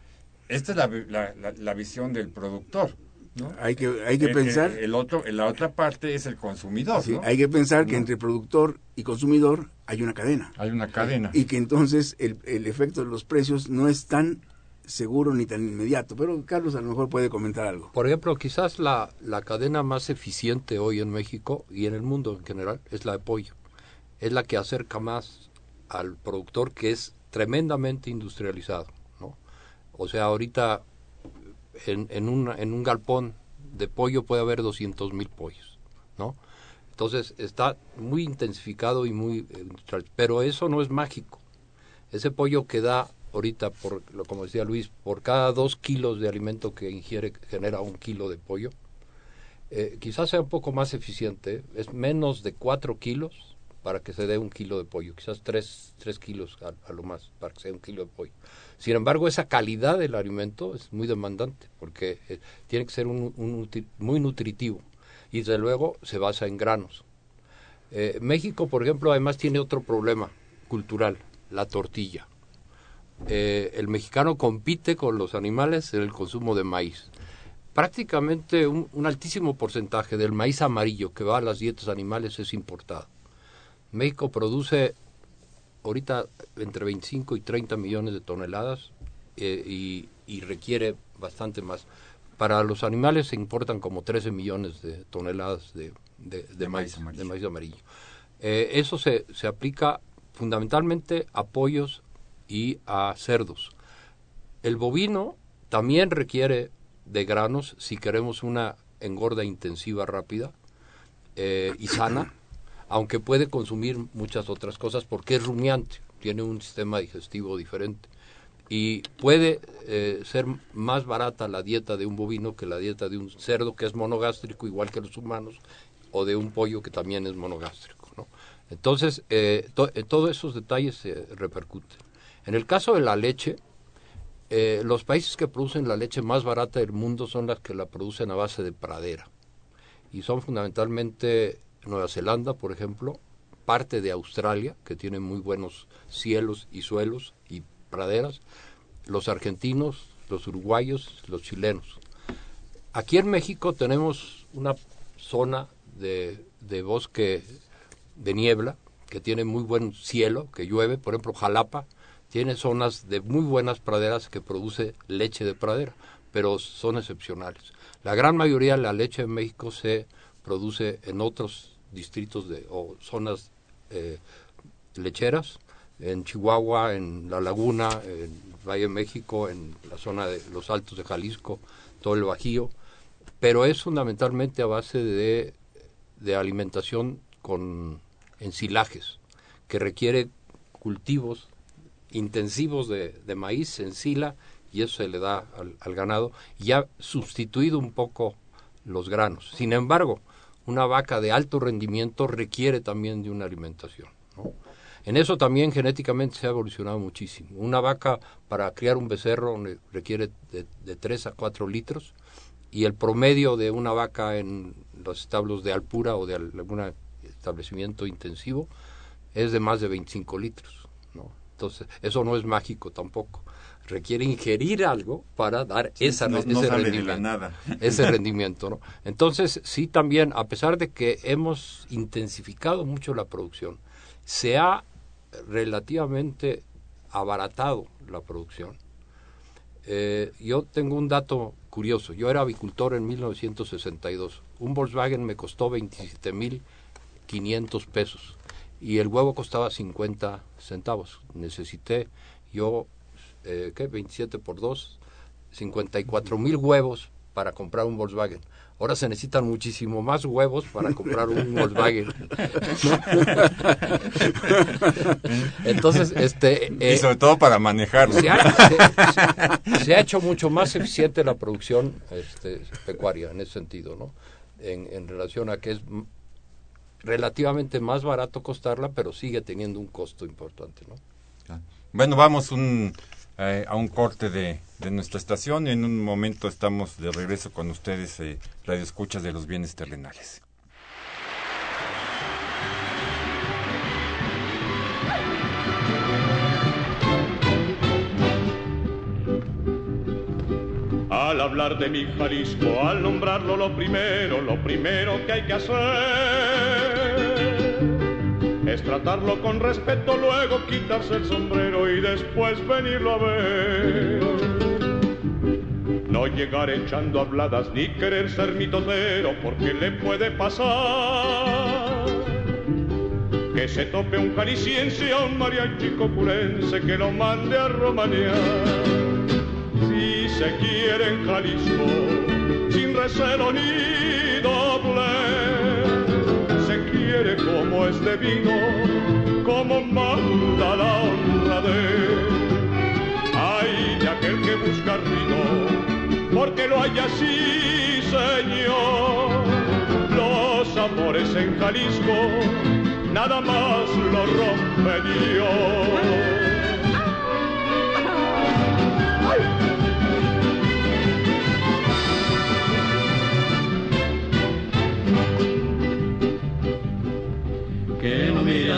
Esta es la, la, la, visión del productor. ¿no? Hay que, hay que pensar. El, otro, la otra parte es el consumidor. Sí, Hay que pensar que entre productor y consumidor hay una cadena. Hay una cadena. Y que entonces el, el efecto de los precios no es tan seguro ni tan inmediato. Pero Carlos a lo mejor puede comentar algo. Por ejemplo, quizás la, la cadena más eficiente hoy en México y en el mundo en general es la de pollo. Es la que acerca más al productor que es tremendamente industrializado, ¿no? O sea, ahorita en, un, en un galpón de pollo puede haber 200 mil pollos, ¿no? Entonces está muy intensificado y muy industrial, pero eso no es mágico. Ese pollo que da ahorita, por, como decía Luis, por cada dos kilos de alimento que ingiere genera un kilo de pollo. Eh, quizás sea un poco más eficiente, es menos de cuatro kilos para que se dé un kilo de pollo, quizás tres, tres kilos a, lo más para que sea un kilo de pollo. Sin embargo, esa calidad del alimento es muy demandante porque eh, tiene que ser un, muy nutritivo y desde luego se basa en granos. Eh, México, por ejemplo, además tiene otro problema cultural, la tortilla. Eh, el mexicano compite con los animales en el consumo de maíz. Prácticamente un, un altísimo porcentaje del maíz amarillo que va a las dietas animales es importado México produce ahorita entre 25 y 30 millones de toneladas eh, y, requiere bastante más. Para los animales se importan como 13 millones de toneladas de, de, maíz, amarillo. De maíz amarillo. Eh, eso se, se aplica fundamentalmente a pollos y a cerdos. El bovino también requiere de granos si queremos una engorda intensiva rápida eh, y sana, [coughs] aunque puede consumir muchas otras cosas porque es rumiante, tiene un sistema digestivo diferente. Y puede eh, ser más barata la dieta de un bovino que la dieta de un cerdo que es monogástrico, igual que los humanos, o de un pollo que también es monogástrico. ¿no? Entonces, eh, todos esos detalles se repercuten. En el caso de la leche, eh, los países que producen la leche más barata del mundo son las que la producen a base de pradera. Y son fundamentalmente Nueva Zelanda, por ejemplo, parte de Australia, que tiene muy buenos cielos y suelos y praderas, los argentinos, los uruguayos, los chilenos. Aquí en México tenemos una zona de, de bosque de niebla, que tiene muy buen cielo, que llueve, por ejemplo, Jalapa, tiene zonas de muy buenas praderas que produce leche de pradera, pero son excepcionales. La gran mayoría de la leche en México se produce en otros distritos de, o zonas eh, lecheras, en Chihuahua, en La Laguna, en Valle de México, en la zona de los Altos de Jalisco, todo el Bajío, pero es fundamentalmente a base de, de alimentación con ensilajes, que requiere cultivos intensivos de, maíz en sila y eso se le da al, ganado y ha sustituido un poco los granos. Sin embargo, una vaca de alto rendimiento requiere también de una alimentación. En eso también genéticamente se ha evolucionado muchísimo. Una vaca para criar un becerro requiere de, de 3 a 4 litros y el promedio de una vaca en los establos de Alpura o de algún establecimiento intensivo es de más de 25 litros. Entonces, eso no es mágico tampoco. Requiere ingerir algo para dar esa, ese, rendimiento, [laughs] ese rendimiento. ¿no? Entonces, sí también, a pesar de que hemos intensificado mucho la producción, se ha relativamente abaratado la producción. Eh, yo tengo un dato curioso. Yo era avicultor en 1962. Un Volkswagen me costó 27.500 pesos y el huevo costaba 50 centavos. Necesité yo, eh, ¿qué? 27 por 2, 54 mil huevos para comprar un Volkswagen. Ahora se necesitan muchísimo más huevos para comprar un [laughs] Volkswagen. [laughs] Entonces, este... y sobre todo para manejarlo. Se ha, se ha, hecho mucho más eficiente la producción este, pecuaria en ese sentido, ¿no? En, en relación a que es relativamente más barato costarla, pero sigue teniendo un costo importante, ¿no? Bueno, vamos un, eh, a un corte de, de, nuestra estación en un momento estamos de regreso con ustedes, eh, Radio Escuchas de los Bienes Terrenales. Al hablar de mi Jalisco, al nombrarlo lo primero, lo primero que hay que hacer es tratarlo con respeto, luego quitarse el sombrero y después venirlo a ver. No llegar echando habladas ni querer ser mitotero, porque le puede pasar que se tope un jalisciense a un mariachi copulense que lo mande a romanear. Si se quiere en Jalisco, sin recelo ni como este vino, como manda la honradez. Ay de aquel que busca vino, porque lo hay así, señor. Los amores en Jalisco, nada más lo rompe Dios.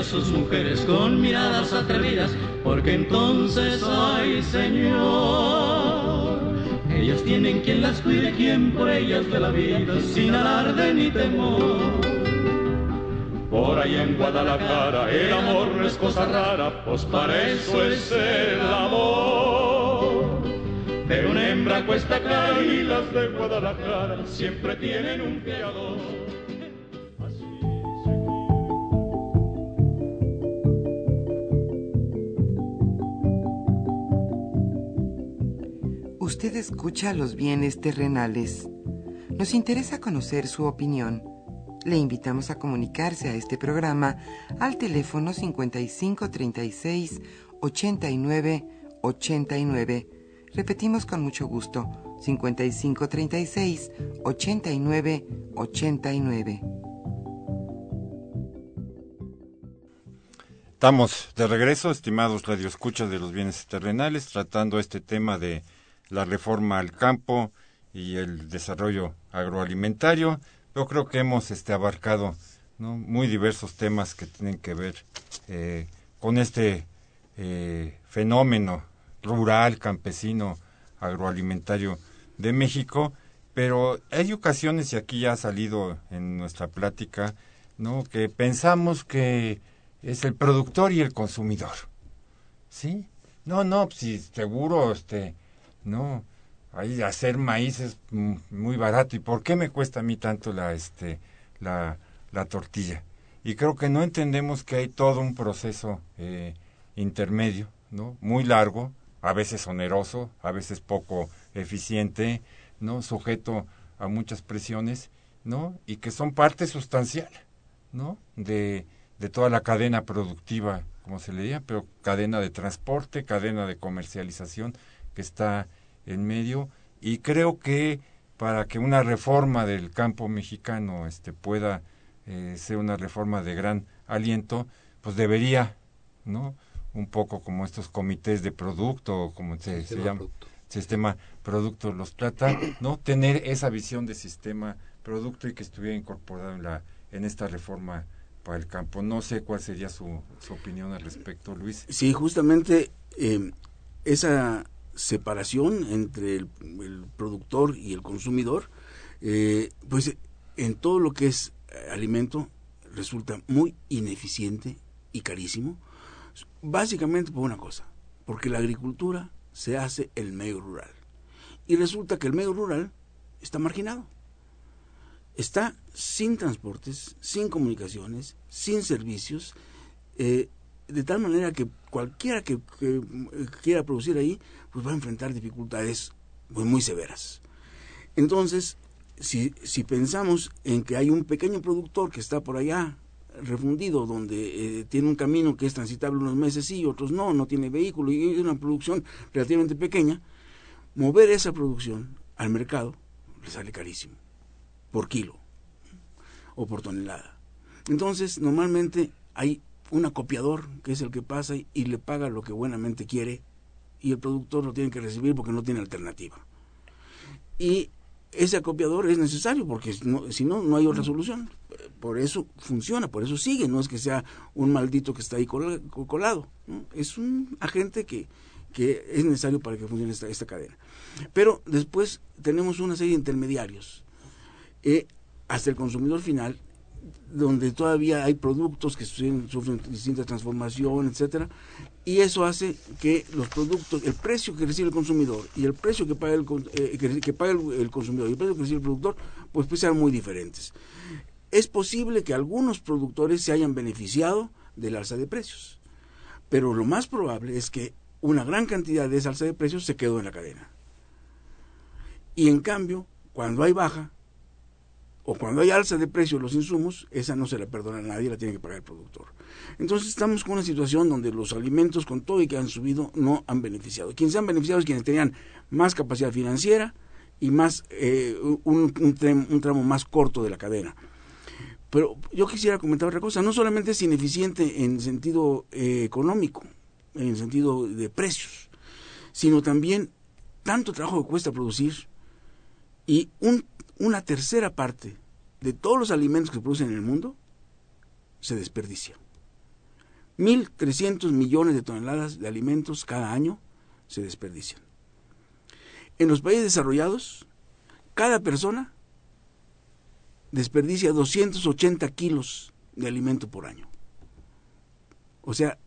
Sus mujeres con miradas atrevidas, porque entonces, ay Señor, ellas tienen quien las cuide, quien por ellas de la vida, sin alarde ni temor. Por ahí en Guadalajara el amor no es cosa rara, pues para eso es el amor. Pero una hembra cuesta cara y las de Guadalajara siempre tienen un criador. Usted escucha los bienes terrenales. Nos interesa conocer su opinión. Le invitamos a comunicarse a este programa al teléfono 5536 89 89. Repetimos con mucho gusto 5536 89 89. Estamos de regreso, estimados radioescuchas de los bienes terrenales, tratando este tema de la reforma al campo y el desarrollo agroalimentario. Yo creo que hemos este, abarcado muy diversos temas que tienen que ver eh, con este eh, fenómeno rural, campesino, agroalimentario de México, pero hay ocasiones, y aquí ya ha salido en nuestra plática, ¿no? que pensamos que es el productor y el consumidor. ¿Sí? No, no, si seguro, este, no, ahí hacer maíz es muy barato. ¿Y por qué me cuesta a mí tanto la, este, la, la tortilla? Y creo que no entendemos que hay todo un proceso eh, intermedio, ¿no? Muy largo, a veces oneroso, a veces poco eficiente, ¿no? Sujeto a muchas presiones, ¿no? Y que son parte sustancial, ¿no? De, de toda la cadena productiva, como se le diga, pero cadena de transporte, cadena de comercialización que está en medio y creo que para que una reforma del campo mexicano este pueda eh, ser una reforma de gran aliento, pues debería, ¿no? Un poco como estos comités de producto, como se, llama, producto. sistema producto los trata, ¿no? Tener esa visión de sistema producto y que estuviera incorporado en la en esta reforma para el campo. No sé cuál sería su, su opinión al respecto, Luis. Sí, justamente eh, esa separación entre el, productor y el consumidor, eh, pues en todo lo que es eh, alimento resulta muy ineficiente y carísimo, básicamente por una cosa, porque la agricultura se hace el medio rural. Y resulta que el medio rural está marginado. Está sin transportes, sin comunicaciones, sin servicios, eh, de tal manera que cualquiera que, quiera producir ahí, pues va a enfrentar dificultades muy, muy severas. Entonces, si, si pensamos en que hay un pequeño productor que está por allá refundido, donde eh, tiene un camino que es transitable unos meses sí, otros no, no tiene vehículo y es una producción relativamente pequeña, mover esa producción al mercado le sale carísimo, por kilo o por tonelada. Entonces, normalmente hay un acopiador que es el que pasa y le paga lo que buenamente quiere y el productor lo tiene que recibir porque no tiene alternativa. Y ese acopiador es necesario porque si no, no hay otra solución. Por eso funciona, por eso sigue, no es que sea un maldito que está ahí colado, es un agente que, que es necesario para que funcione esta, esta cadena. Pero después tenemos una serie de intermediarios. Eh, hasta el consumidor final donde todavía hay productos que sufren, distintas transformaciones, etcétera, y eso hace que los productos, el precio que recibe el consumidor y el precio que paga el, eh, que, paga el, consumidor y el precio que recibe el productor, pues, pues sean muy diferentes. Es posible que algunos productores se hayan beneficiado del alza de precios, pero lo más probable es que una gran cantidad de esa alza de precios se quedó en la cadena. Y en cambio, cuando hay baja, o cuando hay alza de precio de los insumos, esa no se la perdona a nadie, la tiene que pagar el productor. Entonces estamos con una situación donde los alimentos con todo y que han subido no han beneficiado. Quienes han beneficiado es quienes tenían más capacidad financiera y más eh, un, tramo, más corto de la cadena. Pero yo quisiera comentar otra cosa, no solamente es ineficiente en sentido eh, económico, en sentido de precios, sino también tanto trabajo que cuesta producir y un una tercera parte de todos los alimentos que se producen en el mundo se desperdicia. 1.300 millones de toneladas de alimentos cada año se desperdician. En los países desarrollados, cada persona desperdicia 280 kilos de alimento por año. O sea,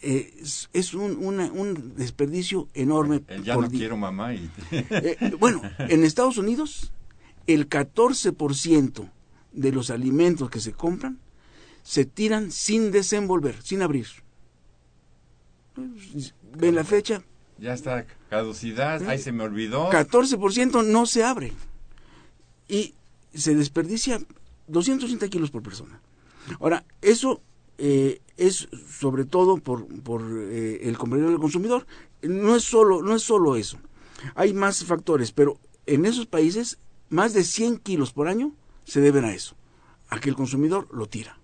eh, es, un, desperdicio enorme. ya no quiero mamá. Eh, bueno, en Estados Unidos el 14% de los alimentos que se compran se tiran sin desenvolver, sin abrir. Ven la fecha, Ya está caducidad, ahí se me olvidó. 14% no se abre. Y se desperdicia 280 kilos por persona. Ahora, eso eh, es sobre todo por, por eh, el compromiso del consumidor. No es, solo, no es solo eso. Hay más factores, pero en esos países más de 100 kilos por año se deben a eso, a que el consumidor lo tira.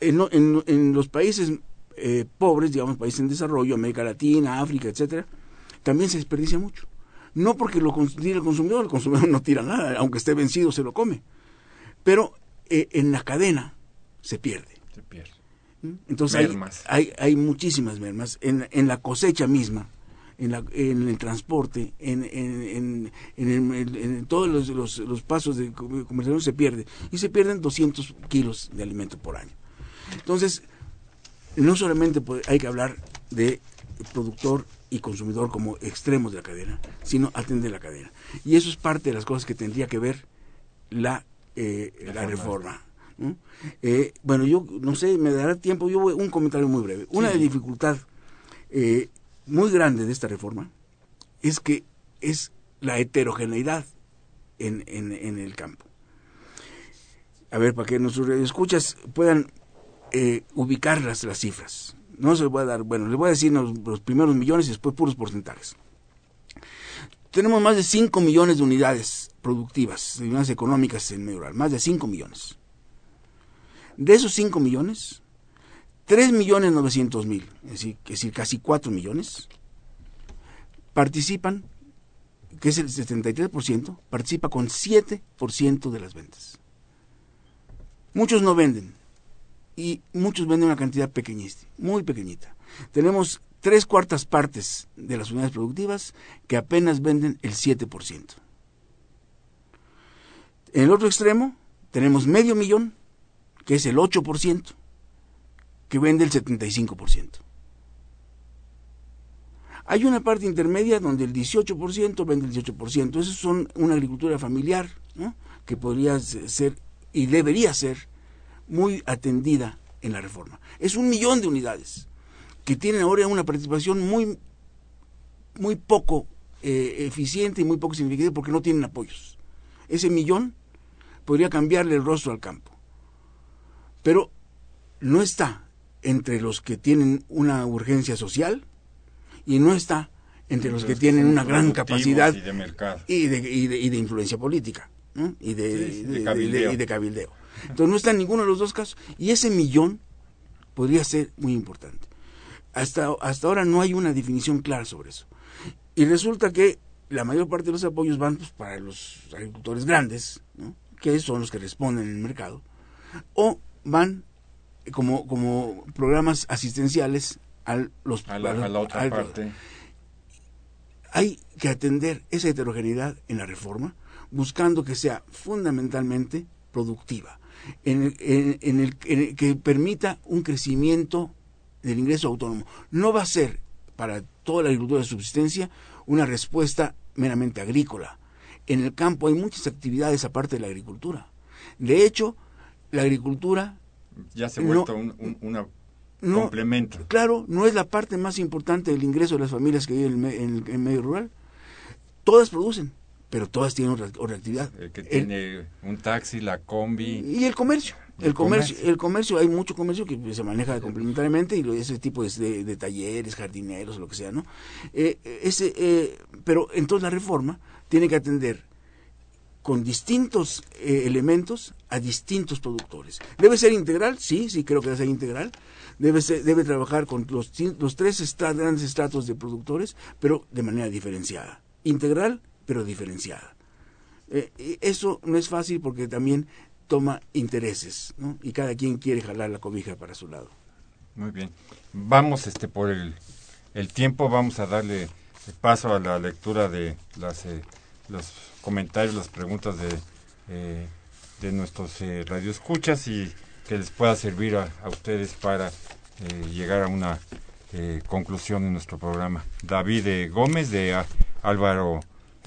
En, en, en los países eh, pobres, digamos, países en desarrollo, América Latina, África, etcétera, también se desperdicia mucho. No porque lo tire el consumidor, el consumidor [laughs] no tira nada, aunque esté vencido se lo come. Pero eh, en la cadena se pierde. Se pierde. ¿Mm? Entonces hay, hay, hay, muchísimas mermas. En, en la cosecha misma, en, la, en el transporte, en, en, en todos los, los, los, pasos de comercialización se pierde. Y se pierden 200 kilos de alimento por año. Entonces, no solamente hay que hablar de productor y consumidor como extremos de la cadena, sino atender la cadena. Y eso es parte de las cosas que tendría que ver la, eh, la reforma. Eh, bueno, yo no sé, me dará tiempo, yo voy, un comentario muy breve. Una dificultad eh, muy grande de esta reforma es que es la heterogeneidad en, en, el campo. A ver, para que nuestros escuchas puedan eh, ubicar las, las cifras. No se voy a dar, bueno, les voy a decir los, primeros millones y después puros porcentajes. Tenemos más de 5 millones de unidades productivas, de unidades económicas en medio rural, más de 5 millones. De esos 5 millones, 3 millones 900 mil, es decir, casi 4 millones, participan, que es el 73%, participa con 7% de las ventas. Muchos no venden, y muchos venden una cantidad pequeñita, muy pequeñita. Tenemos tres cuartas partes de las unidades productivas que apenas venden el 7%. En el otro extremo tenemos medio millón, que es el 8%, que vende el 75%. Hay una parte intermedia donde el 18% vende el 18%. Eso son una agricultura familiar, que podría ser y debería ser muy atendida en la reforma. Es un millón de unidades que tienen ahora una participación muy, muy poco eh, eficiente y muy poco significativa porque no tienen apoyos. Ese millón podría cambiarle el rostro al campo. Pero no está entre los que tienen una urgencia social y no está entre los, que tienen una gran capacidad y de, y de, influencia política y, de, cabildeo. Entonces no está en ninguno de los dos casos. Y ese millón podría ser muy importante. Hasta, hasta ahora no hay una definición clara sobre eso. Y resulta que la mayor parte de los apoyos van pues, para los agricultores grandes, que son los que responden en el mercado, o van como, como programas asistenciales a, los, a la, otra parte. Hay que atender esa heterogeneidad en la reforma, buscando que sea fundamentalmente productiva en el, que permita un crecimiento del ingreso autónomo. No va a ser para toda la agricultura de subsistencia una respuesta meramente agrícola. En el campo hay muchas actividades aparte de la agricultura. De hecho, la agricultura... Ya se ha vuelto un, complemento. Claro, no es la parte más importante del ingreso de las familias que viven en el medio rural. Todas producen pero todas tienen otra, actividad. El que tiene un taxi, la combi. Y el comercio. El, comercio, el comercio, hay mucho comercio que se maneja complementariamente y ese tipo de, de, talleres, jardineros, lo que sea, ¿no? Eh, ese, eh, pero entonces la reforma tiene que atender con distintos eh, elementos a distintos productores. ¿Debe ser integral? Sí, sí creo que debe ser integral. Debe, debe trabajar con los, los tres grandes estratos de productores, pero de manera diferenciada. Integral, pero diferenciada. Eh, eso no es fácil porque también toma intereses, ¿no? Y cada quien quiere jalar la cobija para su lado. Muy bien. Vamos este por el, el tiempo, vamos a darle paso a la lectura de las, eh, los comentarios, las preguntas de, eh, de nuestros eh, radioescuchas y que les pueda servir a, ustedes para llegar a una conclusión en nuestro programa. David Gómez de Álvaro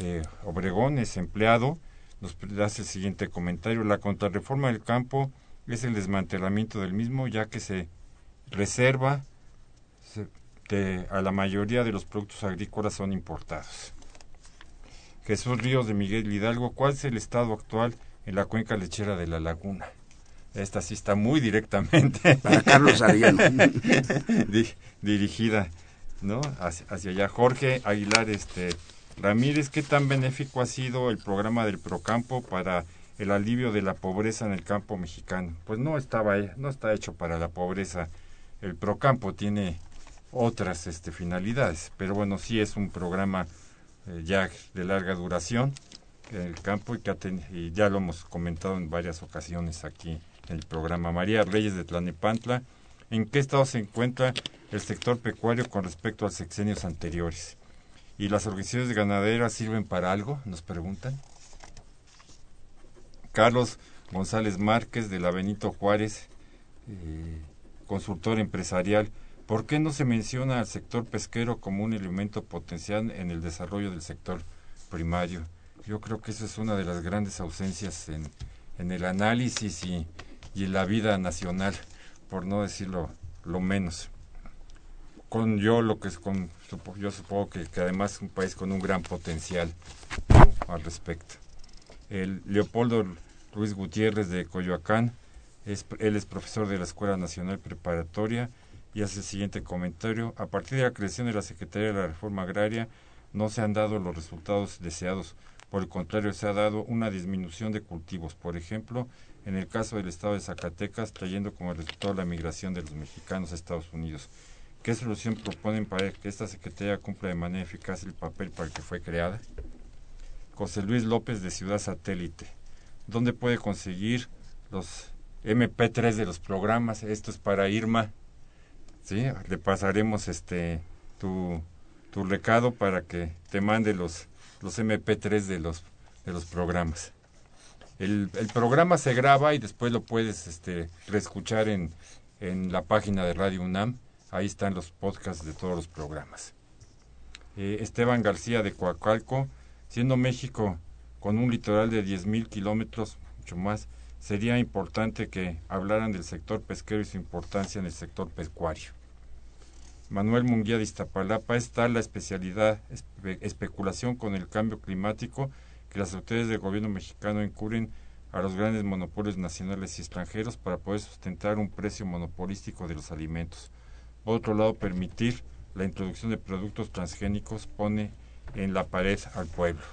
eh, Obregón es empleado, nos hace el siguiente comentario. La contrarreforma del campo es el desmantelamiento del mismo, ya que se reserva de, a la mayoría de los productos agrícolas son importados. Jesús Ríos de Miguel Hidalgo, ¿cuál es el estado actual en la cuenca lechera de la laguna? Esta sí está muy directamente. [laughs] Para Carlos Arellano. [laughs] dirigida, ¿no? Hacia, hacia, allá. Jorge Aguilar este, Ramírez, ¿qué tan benéfico ha sido el programa del Procampo para el alivio de la pobreza en el campo mexicano? Pues no estaba, no está hecho para la pobreza. El Procampo tiene otras este, finalidades, pero bueno, sí es un programa eh, ya de larga duración en el campo y, que ya lo hemos comentado en varias ocasiones aquí en el programa. María Reyes de Tlanepantla, ¿en qué estado se encuentra el sector pecuario con respecto a sexenios anteriores? ¿Y las organizaciones ganaderas sirven para algo? Nos preguntan. Carlos González Márquez de la Benito Juárez, eh, consultor empresarial. ¿Por qué no se menciona al sector pesquero como un elemento potencial en el desarrollo del sector primario? Yo creo que esa es una de las grandes ausencias en, en el análisis y, y, en la vida nacional, por no decirlo lo menos. Con yo lo que es con yo supongo que, que además es un país con un gran potencial al respecto. El Leopoldo Luis Gutiérrez de Coyoacán, es, él es profesor de la Escuela Nacional Preparatoria y hace el siguiente comentario. A partir de la creación de la Secretaría de la Reforma Agraria no se han dado los resultados deseados. Por el contrario, se ha dado una disminución de cultivos. Por ejemplo, en el caso del estado de Zacatecas, trayendo como resultado la migración de los mexicanos a Estados Unidos. ¿Qué solución proponen para que esta Secretaría cumpla de manera eficaz el papel para el que fue creada? José Luis López de Ciudad Satélite. ¿Dónde puede conseguir los MP3 de los programas? Esto es para Irma. ¿sí? Le pasaremos este tu, tu recado para que te mande los, los MP3 de los, de los programas. El, el, programa se graba y después lo puedes este, reescuchar en, en la página de Radio UNAM. Ahí están los podcasts de todos los programas. Eh, Esteban García de Coacalco, siendo México con un litoral de 10.000 kilómetros, mucho más, sería importante que hablaran del sector pesquero y su importancia en el sector pecuario. Manuel Munguía de Iztapalapa, es tal la especialidad, especulación con el cambio climático, que las autoridades del gobierno mexicano incurren a los grandes monopolios nacionales y extranjeros para poder sustentar un precio monopolístico de los alimentos. Por otro lado, permitir la introducción de productos transgénicos pone en la pared al pueblo.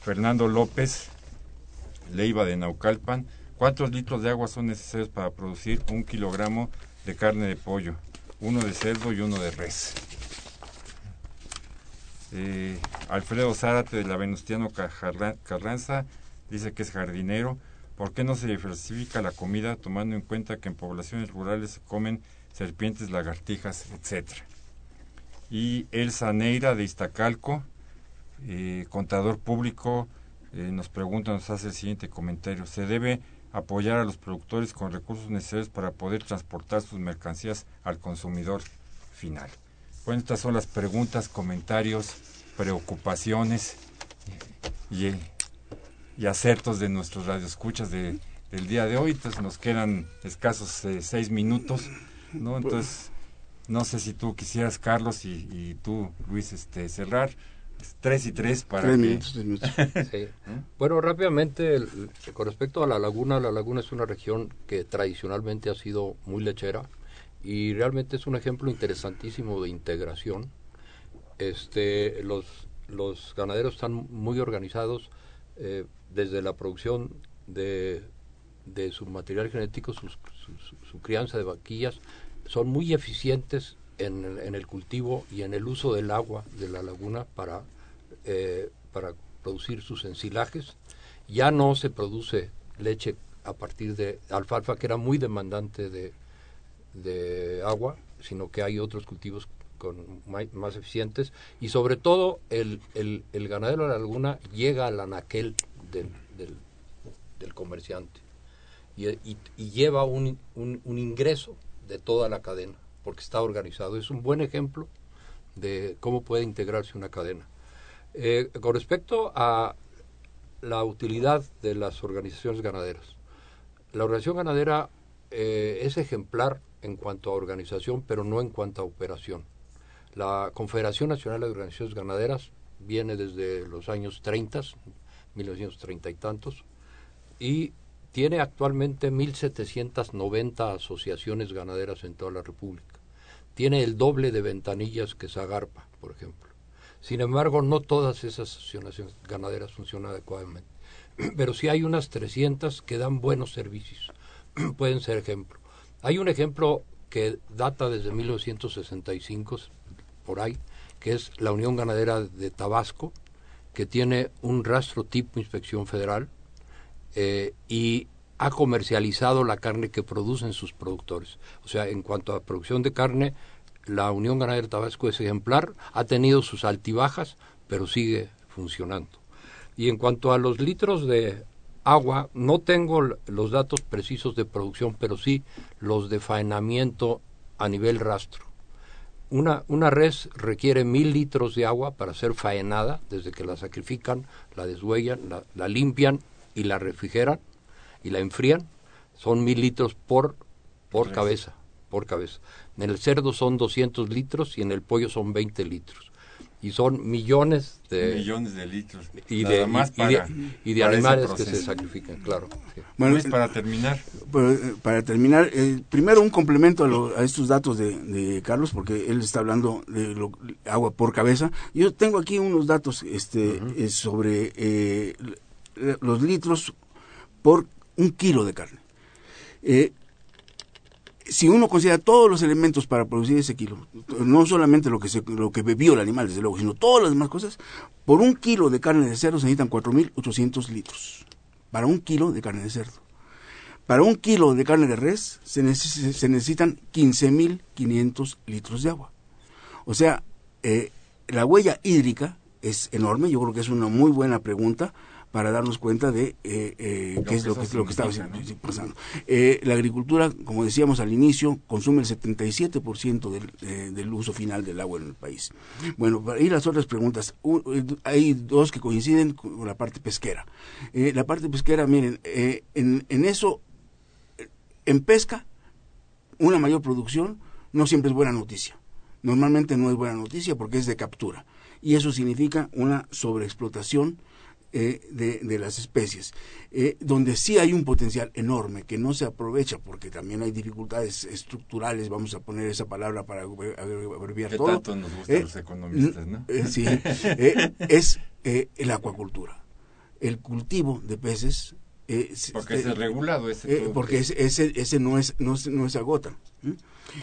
Fernando López, Leiva de Naucalpan, ¿cuántos litros de agua son necesarios para producir un kilogramo de carne de pollo? Uno de cerdo y uno de res. Eh, Alfredo Zárate de la Venustiano Carranza dice que es jardinero. ¿Por qué no se diversifica la comida tomando en cuenta que en poblaciones rurales se comen serpientes, lagartijas, etcétera? Y Elsa Neira de Iztacalco, eh, contador público, eh, nos pregunta, nos hace el siguiente comentario. ¿Se debe apoyar a los productores con recursos necesarios para poder transportar sus mercancías al consumidor final. Bueno, estas son las preguntas, comentarios, preocupaciones y, y acertos de nuestros radioescuchas de, del día de hoy. Entonces nos quedan escasos eh, seis minutos, ¿no? Entonces, no sé si tú quisieras, Carlos, y, y tú, Luis, este, cerrar tres y tres para tres minutos, ¿Eh? [laughs] Bueno, rápidamente, con respecto a la laguna, la laguna es una región que tradicionalmente ha sido muy lechera y realmente es un ejemplo interesantísimo de integración. Este, los, los ganaderos están muy organizados eh, desde la producción de, de su material genético, su, su, crianza de vaquillas, son muy eficientes en, en, el cultivo y en el uso del agua de la laguna para eh, para producir sus ensilajes. Ya no se produce leche a partir de alfalfa, que era muy demandante de, de agua, sino que hay otros cultivos con más, eficientes. Y sobre todo, el, el, ganadero de la laguna llega al anaquel del, del, comerciante y, lleva un, un ingreso de toda la cadena, porque está organizado. Es un buen ejemplo de cómo puede integrarse una cadena. Eh, con respecto a la utilidad de las organizaciones ganaderas, la organización ganadera eh, es ejemplar en cuanto a organización, pero no en cuanto a operación. La Confederación Nacional de Organizaciones Ganaderas viene desde los años 30, 1930 y tantos, y tiene actualmente 1.790 asociaciones ganaderas en toda la República. Tiene el doble de ventanillas que Zagarpa, por ejemplo. Sin embargo, no todas esas asociaciones ganaderas funcionan adecuadamente. [clears throat] Pero sí hay unas 300 que dan buenos servicios. [clears throat] Pueden ser ejemplo. Hay un ejemplo que data desde 1965, por ahí, que es la Unión Ganadera de Tabasco, que tiene un rastro tipo inspección federal eh, y ha comercializado la carne que producen sus productores. O sea, en cuanto a producción de carne, la Unión Ganadera de Tabasco es ejemplar, ha tenido sus altibajas, pero sigue funcionando. Y en cuanto a los litros de agua, no tengo los datos precisos de producción, pero sí los de faenamiento a nivel rastro. Una, una res requiere mil litros de agua para ser faenada, desde que la sacrifican, la deshuellan, la, limpian y la refrigeran y la enfrían. Son mil litros por, por cabeza, por cabeza. En el cerdo son 200 litros y en el pollo son 20 litros. Y son millones de millones de litros. y de, y, de, animales que se sacrifican claro bueno es para terminar. Pues, eh, para terminar eh, primero un complemento a, estos datos de, Carlos porque él está hablando de agua por cabeza. Yo tengo aquí unos datos este eh, sobre los litros por un kilo de carne si uno considera todos los elementos para producir ese kilo, no solamente lo que, se, lo que bebió el animal, desde luego, sino todas las demás cosas, por un kilo de carne de cerdo se necesitan 4.800 litros. Para un kilo de carne de cerdo. Para un kilo de carne de res se, necesitan 15.500 litros de agua. O sea, eh, la huella hídrica es enorme, yo creo que es una muy buena pregunta para darnos cuenta de eh, eh, qué es lo que, lo que estaba pasando. Eh, la agricultura, como decíamos al inicio, consume el 77% del, del uso final del agua en el país. Bueno, para ir a las otras preguntas, hay dos que coinciden con la parte pesquera. la parte pesquera, miren, en, en eso, en pesca, una mayor producción no siempre es buena noticia. Normalmente no es buena noticia porque es de captura. Y eso significa una sobreexplotación eh, de, las especies, eh, donde sí hay un potencial enorme que no se aprovecha porque también hay dificultades estructurales, vamos a poner esa palabra para abreviar todo. tanto nos gustan eh, los economistas, ¿no? sí, es la acuacultura, el cultivo de peces. Porque es regulado ese. porque ese, ese, no es no, no se agota.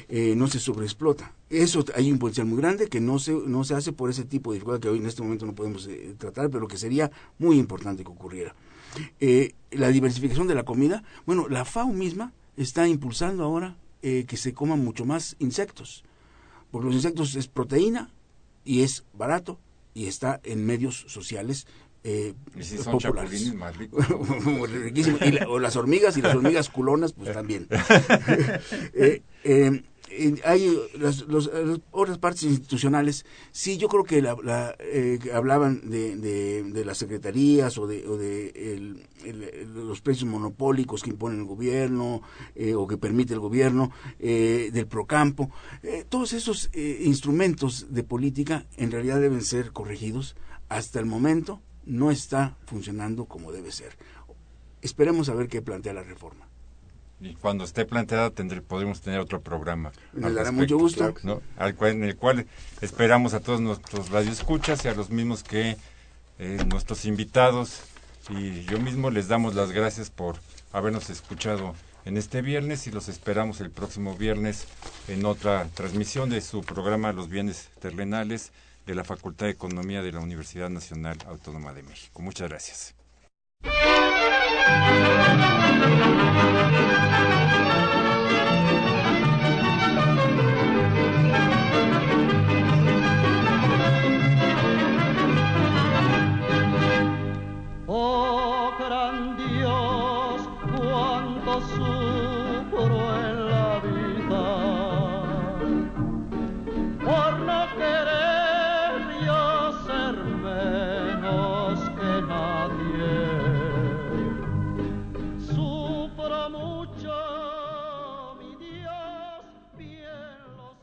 Eh, no se sobreexplota. Eso hay un potencial muy grande que no se, no se hace por ese tipo de dificultad que hoy en este momento no podemos eh, tratar, pero que sería muy importante que ocurriera. Eh, la diversificación de la comida, bueno, la FAO misma está impulsando ahora que se coman mucho más insectos, porque los insectos es proteína y es barato y está en medios sociales eh, ¿Y si son populares. más ricos. [laughs] o las hormigas y las hormigas culonas, pues [laughs] también. [laughs] eh, eh, hay las, otras partes institucionales, sí, yo creo que la, eh, hablaban de, de, las secretarías o de, o de los precios monopólicos que impone el gobierno eh, o que permite el gobierno, eh, del procampo. todos esos instrumentos de política en realidad deben ser corregidos. Hasta el momento no está funcionando como debe ser. Esperemos a ver qué plantea la reforma. Y cuando esté planteada tendré, podremos tener otro programa. Me dará mucho gusto. en el cual esperamos a todos nuestros radioescuchas y a los mismos que eh, nuestros invitados y yo mismo les damos las gracias por habernos escuchado en este viernes y los esperamos el próximo viernes en otra transmisión de su programa Los bienes terrenales de la Facultad de Economía de la Universidad Nacional Autónoma de México. Muchas gracias. Oh gran Dios, cuánto sufro